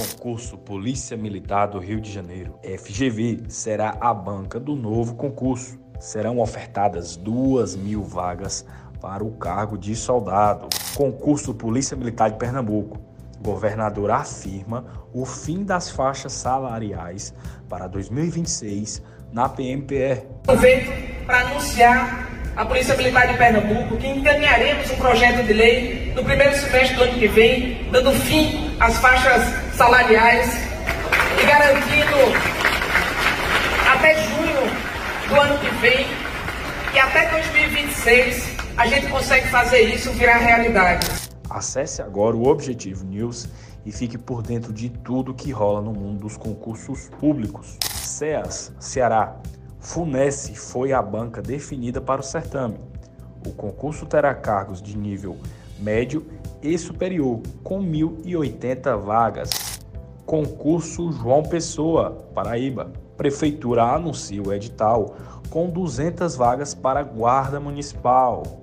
Concurso Polícia Militar do Rio de Janeiro. FGV será a banca do novo concurso. Serão ofertadas duas mil vagas para o cargo de soldado. Concurso Polícia Militar de Pernambuco. Governador afirma o fim das faixas salariais para 2026 na PMPR. Aproveito para anunciar à Polícia Militar de Pernambuco que encaminharemos um projeto de lei no primeiro semestre do ano que vem, dando fim às faixas salariais e garantindo até junho do ano que vem e até 2026 a gente consegue fazer isso virar realidade. Acesse agora o Objetivo News e fique por dentro de tudo que rola no mundo dos concursos públicos. CEAS, Ceará. FUNESE foi a banca definida para o certame. O concurso terá cargos de nível médio e superior, com 1.080 vagas. Concurso João Pessoa, Paraíba. Prefeitura anuncia o edital com 200 vagas para Guarda Municipal.